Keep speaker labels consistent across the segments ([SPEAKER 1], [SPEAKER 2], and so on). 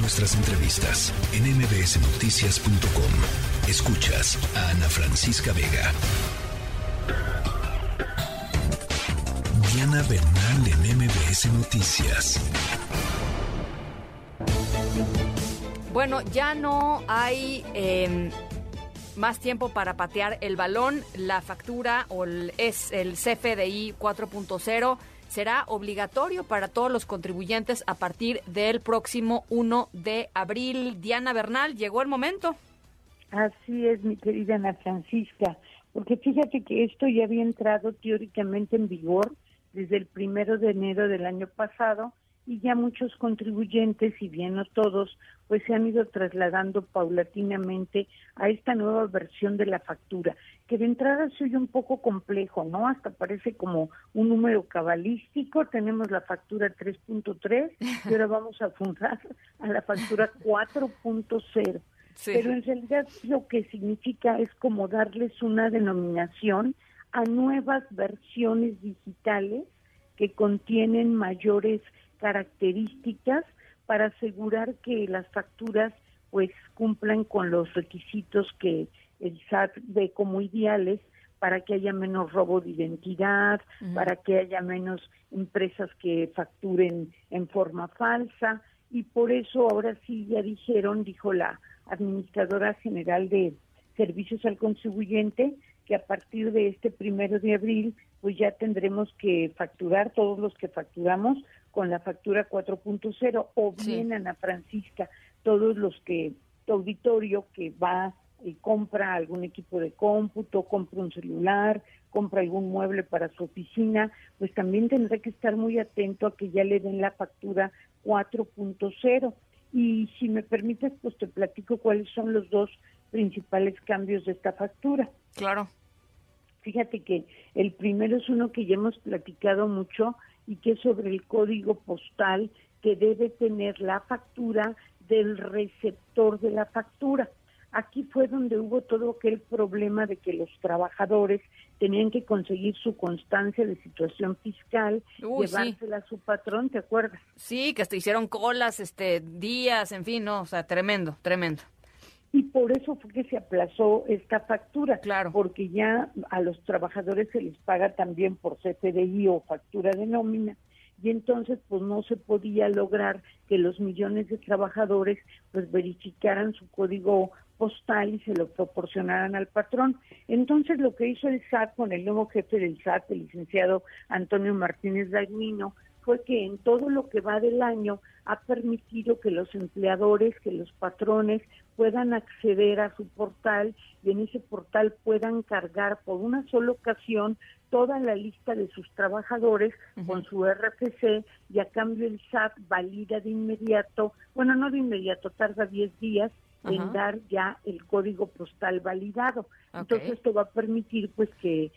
[SPEAKER 1] Nuestras entrevistas en mbsnoticias.com. Escuchas a Ana Francisca Vega. Diana Bernal en MBS Noticias.
[SPEAKER 2] Bueno, ya no hay em, más tiempo para patear el balón. La factura o el, es el CFDI 4.0 será obligatorio para todos los contribuyentes a partir del próximo 1 de abril. Diana Bernal, llegó el momento.
[SPEAKER 3] Así es, mi querida Ana Francisca, porque fíjate que esto ya había entrado teóricamente en vigor desde el primero de enero del año pasado y ya muchos contribuyentes, y bien no todos, pues se han ido trasladando paulatinamente a esta nueva versión de la factura, que de entrada se oye un poco complejo, ¿no? Hasta parece como un número cabalístico, tenemos la factura 3.3 y ahora vamos a fundar a la factura 4.0. Pero en realidad lo que significa es como darles una denominación a nuevas versiones digitales que contienen mayores características para asegurar que las facturas pues cumplan con los requisitos que el SAT ve como ideales para que haya menos robo de identidad, para que haya menos empresas que facturen en forma falsa. Y por eso ahora sí ya dijeron, dijo la administradora general de servicios al contribuyente, que a partir de este primero de abril pues ya tendremos que facturar todos los que facturamos con la factura 4.0 o bien Ana Francisca, todos los que, tu auditorio que va y compra algún equipo de cómputo, compra un celular, compra algún mueble para su oficina, pues también tendrá que estar muy atento a que ya le den la factura 4.0. Y si me permites, pues te platico cuáles son los dos principales cambios de esta factura.
[SPEAKER 2] Claro.
[SPEAKER 3] Fíjate que el primero es uno que ya hemos platicado mucho y que es sobre el código postal que debe tener la factura del receptor de la factura. Aquí fue donde hubo todo aquel problema de que los trabajadores tenían que conseguir su constancia de situación fiscal, llevársela a su patrón, ¿te acuerdas?
[SPEAKER 2] Sí, que hasta hicieron colas, este, días, en fin, no, o sea, tremendo, tremendo
[SPEAKER 3] y por eso fue que se aplazó esta factura,
[SPEAKER 2] claro.
[SPEAKER 3] porque ya a los trabajadores se les paga también por CFDI o factura de nómina y entonces pues no se podía lograr que los millones de trabajadores pues verificaran su código postal y se lo proporcionaran al patrón. Entonces lo que hizo el SAT con el nuevo jefe del SAT, el licenciado Antonio Martínez Dagnino, fue que en todo lo que va del año ha permitido que los empleadores, que los patrones puedan acceder a su portal y en ese portal puedan cargar por una sola ocasión toda la lista de sus trabajadores con su RFC y a cambio el SAT valida de inmediato, bueno, no de inmediato, tarda 10 días en dar ya el código postal validado. Entonces esto va a permitir pues que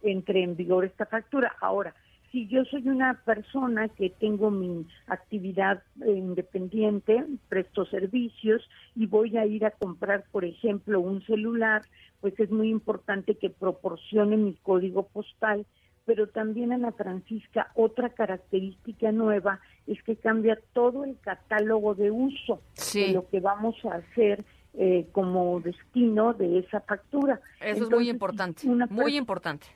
[SPEAKER 3] entre en vigor esta factura. Ahora, si yo soy una persona que tengo mi actividad independiente, presto servicios y voy a ir a comprar, por ejemplo, un celular, pues es muy importante que proporcione mi código postal, pero también Ana Francisca, otra característica nueva es que cambia todo el catálogo de uso de lo que vamos a hacer eh, como destino de esa factura.
[SPEAKER 2] Eso es muy importante, muy importante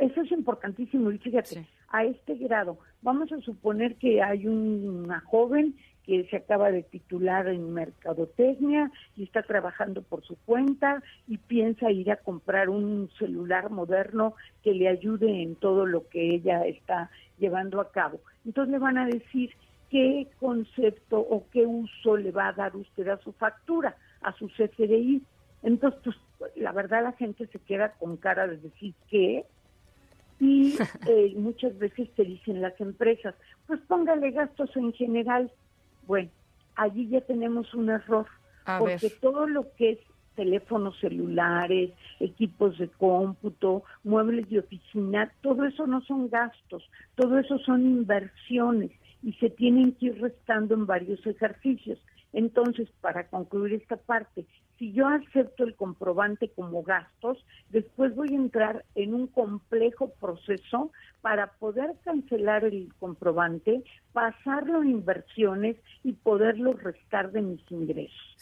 [SPEAKER 3] eso es importantísimo y fíjate, a este grado, vamos a suponer que hay una joven que se acaba de titular en mercadotecnia y está trabajando por su cuenta y piensa ir a comprar un celular moderno que le ayude en todo lo que ella está llevando a cabo. Entonces le van a decir qué concepto o qué uso le va a dar usted a su factura, a su CFDI. Entonces, pues, la verdad la gente se queda con cara de decir qué, y eh, muchas veces te dicen las empresas, pues póngale gastos en general. Bueno, allí ya tenemos un error, porque todo lo que es teléfonos celulares, equipos de cómputo, muebles de oficina, todo eso no son gastos, todo eso son inversiones y se tienen que ir restando en varios ejercicios. Entonces, para concluir esta parte, si yo acepto el comprobante como gastos, después voy a entrar en un complejo proceso para poder cancelar el comprobante, pasarlo a inversiones y poderlo restar de mis ingresos.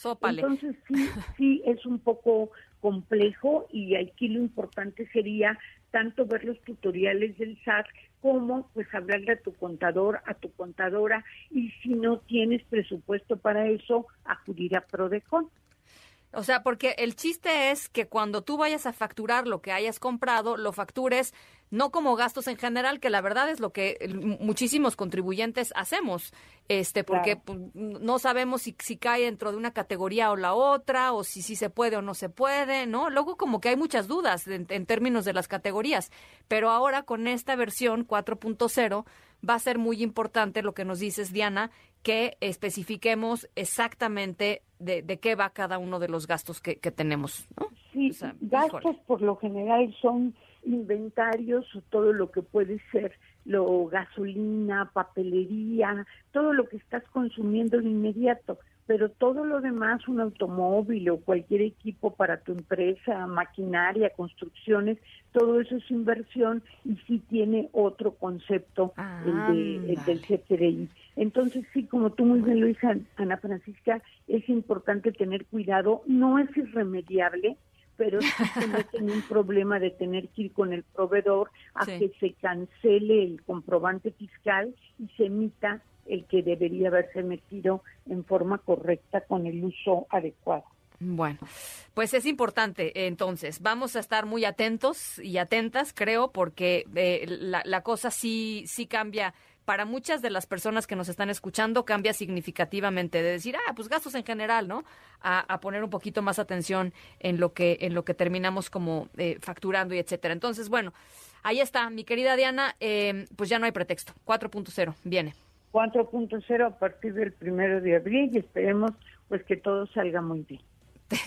[SPEAKER 3] Entonces sí, sí es un poco complejo y aquí lo importante sería tanto ver los tutoriales del SAT como pues hablarle a tu contador, a tu contadora y si no tienes presupuesto para eso, acudir a Prodecon.
[SPEAKER 2] O sea, porque el chiste es que cuando tú vayas a facturar lo que hayas comprado, lo factures no como gastos en general, que la verdad es lo que muchísimos contribuyentes hacemos, este, porque pues, no sabemos si, si cae dentro de una categoría o la otra, o si, si se puede o no se puede, ¿no? Luego como que hay muchas dudas en, en términos de las categorías, pero ahora con esta versión 4.0 va a ser muy importante lo que nos dices, Diana, que especifiquemos exactamente de, qué va cada uno de los gastos que, tenemos. ¿no?
[SPEAKER 3] Sí, gastos por lo general son inventarios o todo lo que puede ser lo gasolina, papelería, todo lo que estás consumiendo de inmediato, pero todo lo demás, un automóvil o cualquier equipo para tu empresa, maquinaria, construcciones, todo eso es inversión y sí tiene otro concepto el, de, del CFDI. Entonces sí, como tú muy bien lo dices, Ana Francisca, es importante tener cuidado, no es irremediable, pero se meten un problema de tener que ir con el proveedor a que se cancele el comprobante fiscal y se emita el que debería haberse metido en forma correcta con el uso adecuado.
[SPEAKER 2] Bueno, pues es importante. Entonces, vamos a estar muy atentos y atentas, creo, porque eh, la, la, cosa sí, sí cambia para muchas de las personas que nos están escuchando cambia significativamente de decir, ah, pues gastos en general, ¿no? A, poner un poquito más atención en lo que, en lo que terminamos como eh, facturando y etcétera. Entonces, bueno, ahí está, mi querida Diana, eh, pues ya no hay pretexto. 4.0, viene.
[SPEAKER 3] 4.0 a partir del primero de abril y esperemos pues que todo salga muy bien.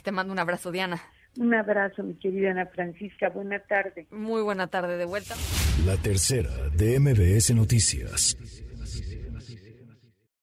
[SPEAKER 2] te mando un abrazo, Diana.
[SPEAKER 3] Un abrazo, mi querida Ana Francisca. Buena tarde.
[SPEAKER 2] Muy buena tarde de vuelta.
[SPEAKER 1] La tercera de MBS Noticias.